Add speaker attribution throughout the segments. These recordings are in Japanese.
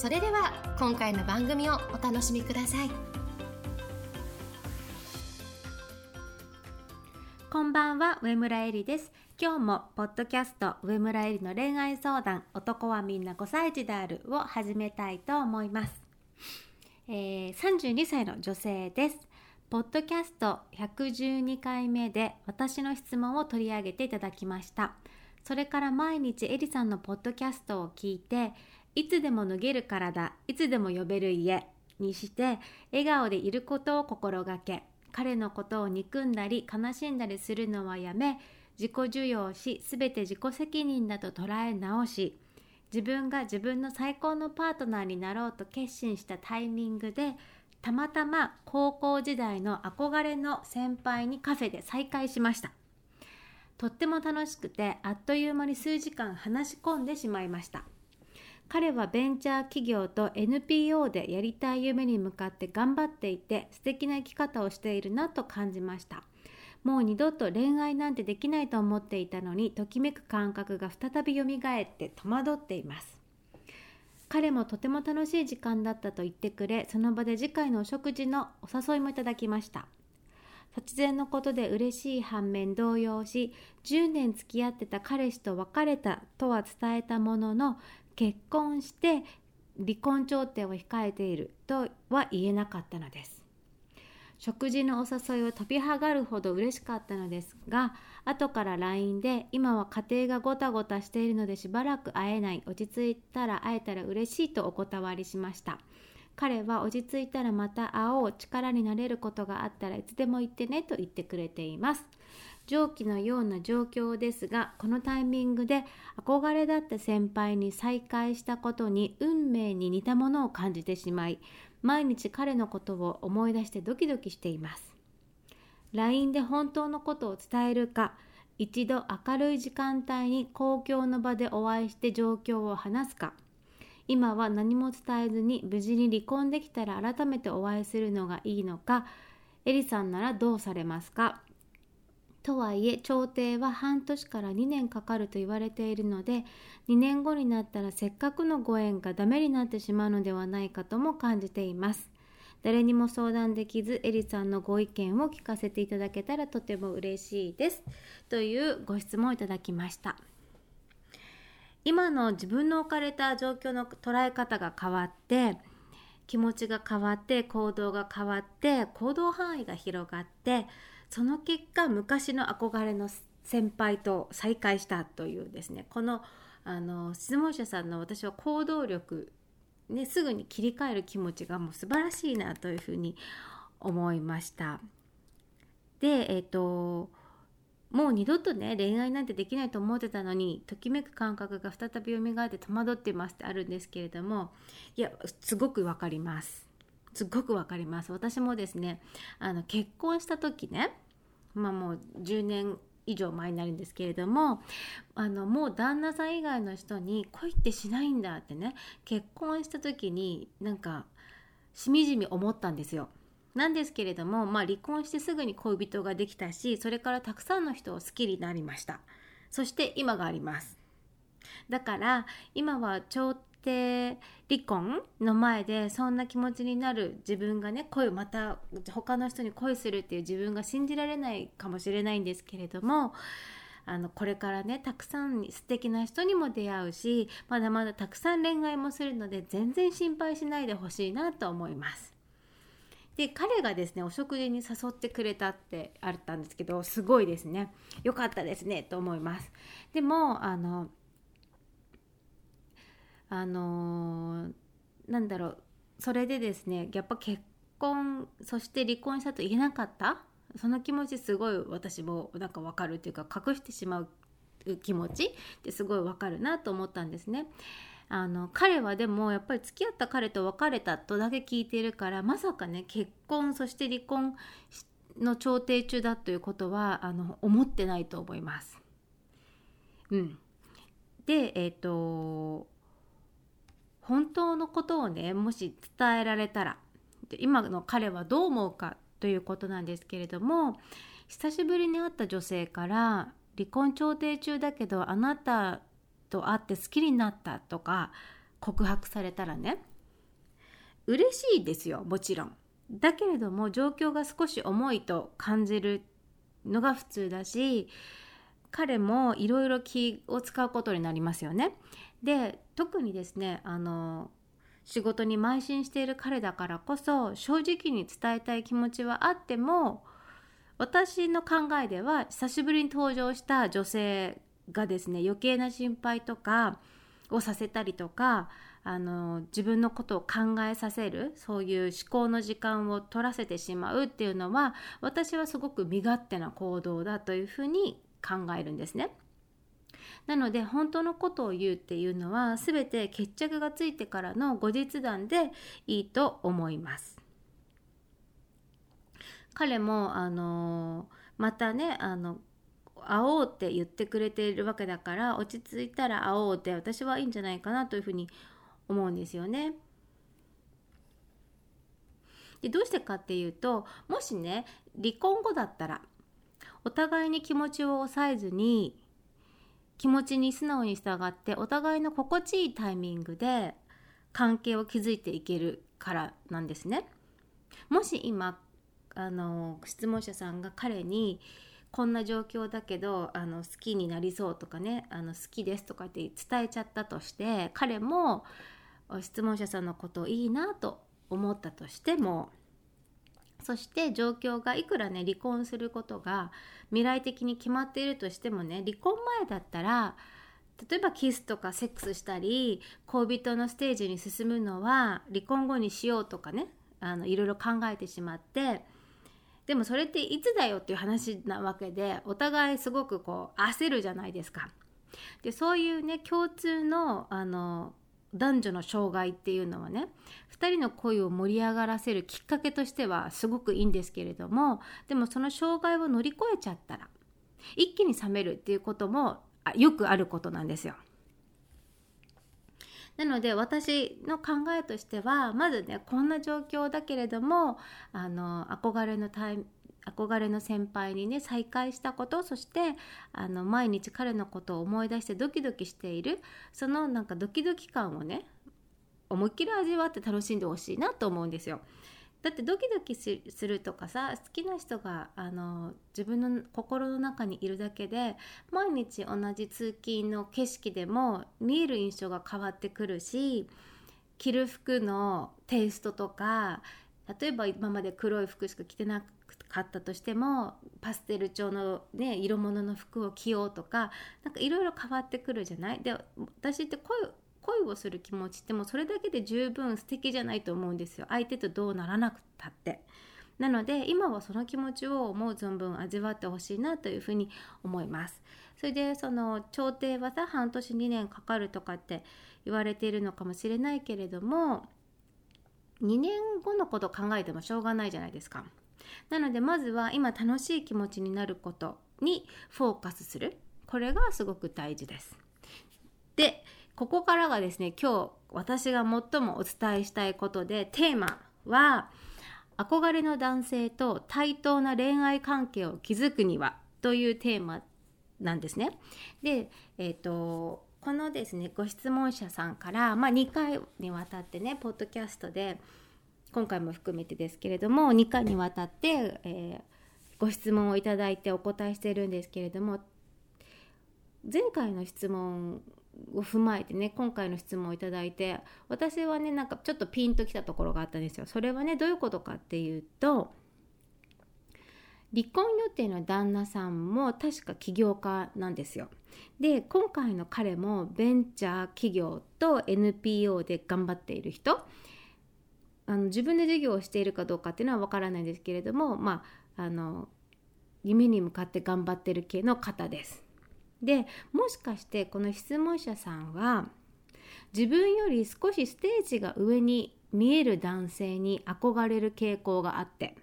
Speaker 1: それでは今回の番組をお楽しみください。
Speaker 2: こんばんは上村えりです。今日もポッドキャスト上村えりの恋愛相談男はみんな5歳児であるを始めたいと思います、えー、32歳の女性です。ポッドキャスト112回目で私の質問を取り上げていただきました。それから毎日エリさんのポッドキャストを聞いていつでも脱げる体いつでも呼べる家にして笑顔でいることを心がけ彼のことを憎んだり悲しんだりするのはやめ自己受容し全て自己責任だと捉え直し自分が自分の最高のパートナーになろうと決心したタイミングでたまたま高校時代の憧れの先輩にカフェで再会しました。とっても楽しくてあっという間に数時間話し込んでしまいました。彼はベンチャー企業と NPO でやりたい夢に向かって頑張っていて素敵な生き方をしているなと感じました。もう二度と恋愛なんてできないと思っていたのにときめく感覚が再び蘇って戸惑っています。彼もとても楽しい時間だったと言ってくれその場で次回のお食事のお誘いもいただきました。突然のことで嬉しい反面動揺し10年付き合ってた彼氏と別れたとは伝えたものの結婚して離婚調停を控えているとは言えなかったのです。食事のお誘いを飛びはがるほど嬉しかったのですが後から LINE で今は家庭がごたごたしているのでしばらく会えない落ち着いたら会えたら嬉しいとお断りしました。彼は落ち着いたらまた会おう力になれることがあったらいつでも言ってねと言ってくれています。上記のような状況ですがこのタイミングで憧れだった先輩に再会したことに運命に似たものを感じてしまい毎日彼のことを思い出してドキドキしています。LINE で本当のことを伝えるか一度明るい時間帯に公共の場でお会いして状況を話すか。今は何も伝えずに無事に離婚できたら改めてお会いするのがいいのかエリさんならどうされますか？とはいえ調停は半年から2年かかると言われているので2年後になったらせっかくのご縁がダメになってしまうのではないかとも感じています。誰にも相談できずエリさんのご意見を聞かせていただけたらとても嬉しいです。というご質問をいただきました。今の自分の置かれた状況の捉え方が変わって気持ちが変わって行動が変わって行動範囲が広がってその結果昔の憧れの先輩と再会したというですねこのあの質問者さんの私は行動力、ね、すぐに切り替える気持ちがもう素晴らしいなというふうに思いました。で、えっ、ー、ともう二度とね恋愛なんてできないと思ってたのにときめく感覚が再び蘇って戸惑ってますってあるんですけれどもいやすごくわかります。すっごくわかります。私もですねあの結婚した時ねまあもう10年以上前になるんですけれどもあのもう旦那さん以外の人に恋ってしないんだってね結婚した時になんかしみじみ思ったんですよ。なんですけれども、まあ、離婚してすぐに恋人ができたしそれからたくさんの人を好きになりました。そして今があります。だから今はで離婚の前でそんな気持ちになる自分がね恋また他の人に恋するっていう自分が信じられないかもしれないんですけれどもあのこれからねたくさん素敵な人にも出会うしまだまだたくさん恋愛もするので全然心配しないでほしいなと思います。で彼がですねお食事に誘ってくれたってあったんですけどすごいですね良かったですねと思いますでもあのあのー、なんだろうそれでですねやっぱ結婚そして離婚したと言えなかった？その気持ちすごい私もなんか分かるっていうか隠してしまう気持ち？ってすごい分かるなと思ったんですね。あの彼はでもやっぱり付き合った彼と別れたとだけ聞いているからまさかね結婚そして離婚の調停中だということはあの思ってないと思います。うん、でえっ、ー、と本当のことをねもし伝えられたら今の彼はどう思うかということなんですけれども久しぶりに会った女性から離婚調停中だけどあなたと会って好きになったとか告白されたらね嬉しいですよもちろん。だけれども状況が少し重いと感じるのが普通だし彼もいろいろ気を使うことになりますよね。で特にですねあの仕事に邁進している彼だからこそ正直に伝えたい気持ちはあっても私の考えでは久しぶりに登場した女性がですね余計な心配とかをさせたりとかあの自分のことを考えさせるそういう思考の時間を取らせてしまうっていうのは私はすごく身勝手な行動だというふうに考えるんですね。なので本当のことを言うっていうのは全て決着がついてからの後日談でいいと思います。彼もあのまたねあの会おうって言ってくれているわけだから落ち着いたら会おうって私はいいんじゃないかなというふうに思うんですよね。でどうしてかっていうともしね離婚後だったらお互いに気持ちを抑えずに気持ちに素直に従ってお互いの心地いいタイミングで関係を築いていけるからなんですね。もし今あの質問者さんが彼にこんな状況だけどあの好きになりそうとかねあの好きですとかって伝えちゃったとして彼も質問者さんのことをいいなと思ったとしてもそして状況がいくらね離婚することが未来的に決まっているとしてもね離婚前だったら例えばキスとかセックスしたり恋人のステージに進むのは離婚後にしようとかねあのいろいろ考えてしまってでもそれっていつだよっていう話なわけでお互いすごくこう焦るじゃないですか。でそういうね共通のあの男女の障害っていうのはね2人の恋を盛り上がらせるきっかけとしてはすごくいいんですけれどもでもその障害を乗り越えちゃったら一気に冷めるっていうこともよくあることなんですよ。なので私の考えとしてはまずねこんな状況だけれどもあの憧れのタイ憧れの先輩にね再会したことそしてあの毎日彼のことを思い出してドキドキしているそのなんかドキドキ感をね思いっきり味わって楽しんでほしいなと思うんですよ。だってドキドキするとかさ好きな人があの自分の心の中にいるだけで毎日同じ通勤の景色でも見える印象が変わってくるし着る服のテイストとか例えば今まで黒い服しか着てなくかったとしてもパステル調の、ね、色物の服を着ようとか何かいろいろ変わってくるじゃない？で私って声恋をする気持ちってもうそれだけで十分素敵じゃないと思うんですよ。相手とどうならなくたって。なので今はその気持ちを思う存分味わってほしいなというふうに思います。それでその調停はさ半年2年かかるとかって言われているのかもしれないけれども2年後のこと考えてもしょうがないじゃないですか。なのでまずは今楽しい気持ちになることにフォーカスするこれがすごく大事ですでここからがですね今日私が最もお伝えしたいことでテーマは憧れの男性と対等な恋愛関係を築くにはというテーマなんですね。で、えーと、このですねご質問者さんから、まあ、2回にわたってねポッドキャストで今回も含めてですけれども2回にわたって、えー、ご質問をいただいてお答えしてるんですけれども前回の質問を踏まえてね今回の質問をいただいて私はねなんかちょっとピンときたところがあったんですよ。それはねどういうことかっていうと離婚予定の旦那さんも確か起業家なんですよ。で今回の彼もベンチャー企業と NPO で頑張っている人あの自分で事業をしているかどうかっていうのは分からないですけれどもまああの夢に向かって頑張ってる系の方です。でもしかしてこの質問者さんは自分より少しステージが上に見える男性に憧れる傾向があって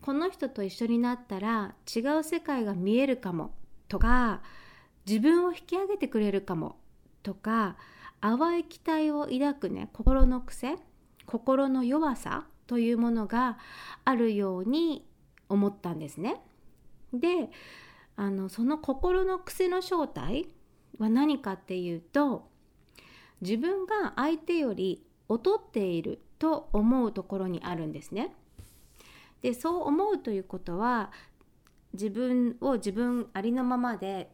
Speaker 2: この人と一緒になったら違う世界が見えるかもとか自分を引き上げてくれるかもとか淡い期待を抱くね心の癖心の弱さというものがあるように思ったんですね。であのその心の癖の正体は何かっていうと自分が相手より劣っていると思うところにあるんですね。でそう思うということは自分を自分ありのままで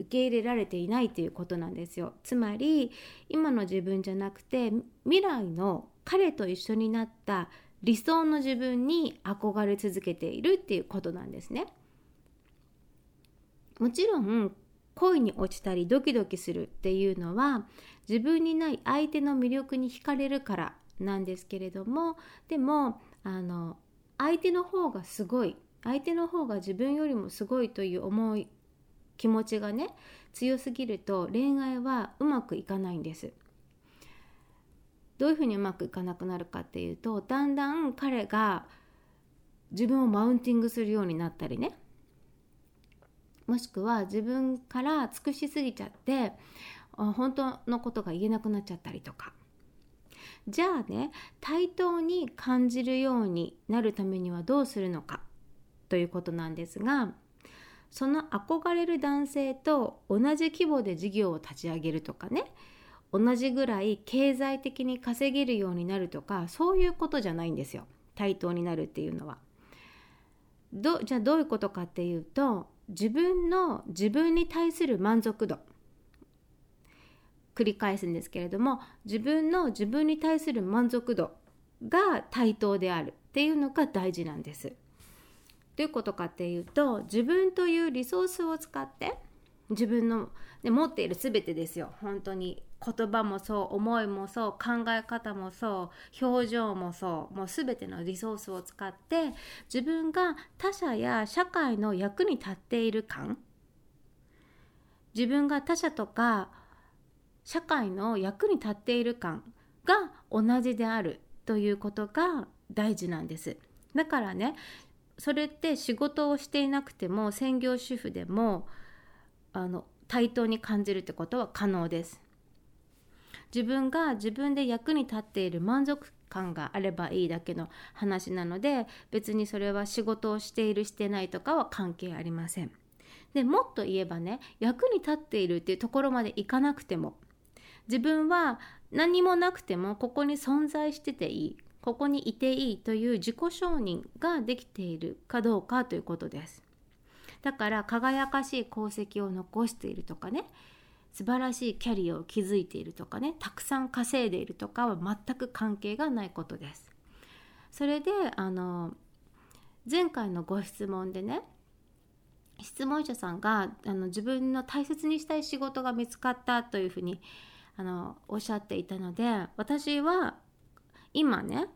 Speaker 2: 受け入れられていないということなんですよ。つまり今の自分じゃなくて未来の彼と一緒になった理想の自分に憧れ続けているっていうことなんですね。もちろん恋に落ちたりドキドキするっていうのは自分にない相手の魅力に惹かれるからなんですけれどもでもあの相手の方がすごい相手の方が自分よりもすごいという思い気持ちがね強すぎると恋愛はうまくいかないんです。どういうふうにうまくいかなくなるかっていうとだんだん彼が自分をマウンティングするようになったりね。もしくは自分から尽くしすぎちゃって本当のことが言えなくなっちゃったりとか。じゃあね対等に感じるようになるためにはどうするのかということなんですがその憧れる男性と同じ規模で事業を立ち上げるとかね。同じぐらい経済的に稼げるようになるとかそういうことじゃないんですよ対等になるっていうのは。どじゃあどういうことかっていうと自分の自分に対する満足度繰り返すんですけれども自分の自分に対する満足度が対等であるっていうのが大事なんです。どういうことかっていうと自分というリソースを使って自分の、ね、持っている全てですよ本当に言葉もそう思いもそう考え方もそう表情もそうもう全てのリソースを使って自分が他者や社会の役に立っている感。自分が他者とか社会の役に立っている感が同じであるということが大事なんです。だからねそれって仕事をしていなくても専業主婦でもあの対等に感じるってことは可能です。自分が自分で役に立っている満足感があればいいだけの話なので別にそれは仕事をしているしてないとかは関係ありません。でもっと言えばね役に立っているっていうところまでいかなくても自分は何もなくてもここに存在してていいここにいていいという自己承認ができているかどうかということです。だから輝かしい功績を残しているとかね素晴らしいキャリアを築いているとかねたくさん稼いでいるとかは全く関係がないことです。それであの前回のご質問でね質問者さんがあの自分の大切にしたい仕事が見つかったというふうにあのおっしゃっていたので私は今ね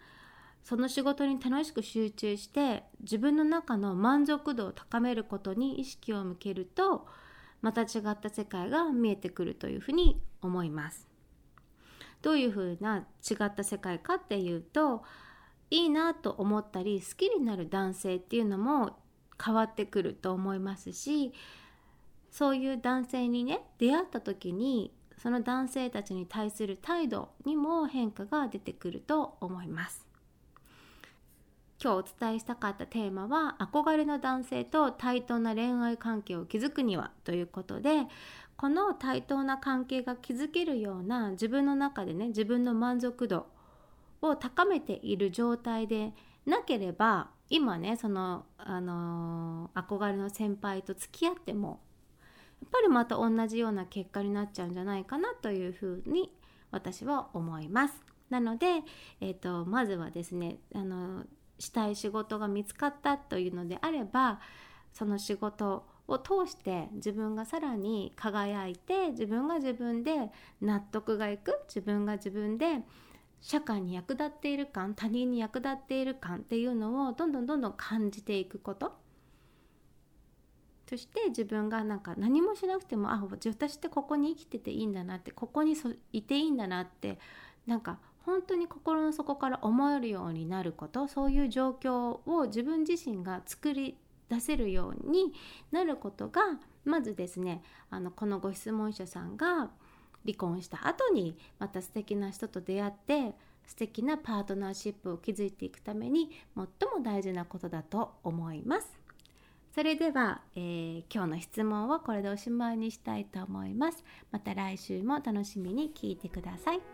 Speaker 2: その仕事に楽しく集中して自分の中の満足度を高めることに意識を向けるとまた違った世界が見えてくるというふうに思います。どういうふうな違った世界かっていうといいなと思ったり好きになる男性っていうのも変わってくると思いますしそういう男性にね出会った時にその男性たちに対する態度にも変化が出てくると思います。今日お伝えしたかったテーマは憧れの男性と対等な恋愛関係を築くにはということでこの対等な関係が築けるような自分の中でね自分の満足度を高めている状態でなければ今ねその、あのー、憧れの先輩と付き合ってもやっぱりまた同じような結果になっちゃうんじゃないかなというふうに私は思います。なので、えーとまずはですねあのしたい仕事が見つかったというのであればその仕事を通して自分がさらに輝いて自分が自分で納得がいく自分が自分で社会に役立っている感他人に役立っている感っていうのをどんどんどんどん感じていくこと。そして自分がなんか何もしなくてもあ私ってここに生きてていいんだなってここにそいていいんだなってなんか本当に心の底から思えるようになることそういう状況を自分自身が作り出せるようになることがまずですねあのこのご質問者さんが離婚した後にまた素敵な人と出会って素敵なパートナーシップを築いていくために最も大事なことだと思います。それでは、えー、今日の質問をこれでおしまいにしたいと思います。また来週も楽しみに聞いてください。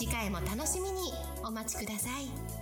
Speaker 1: 次回も楽しみにお待ちください。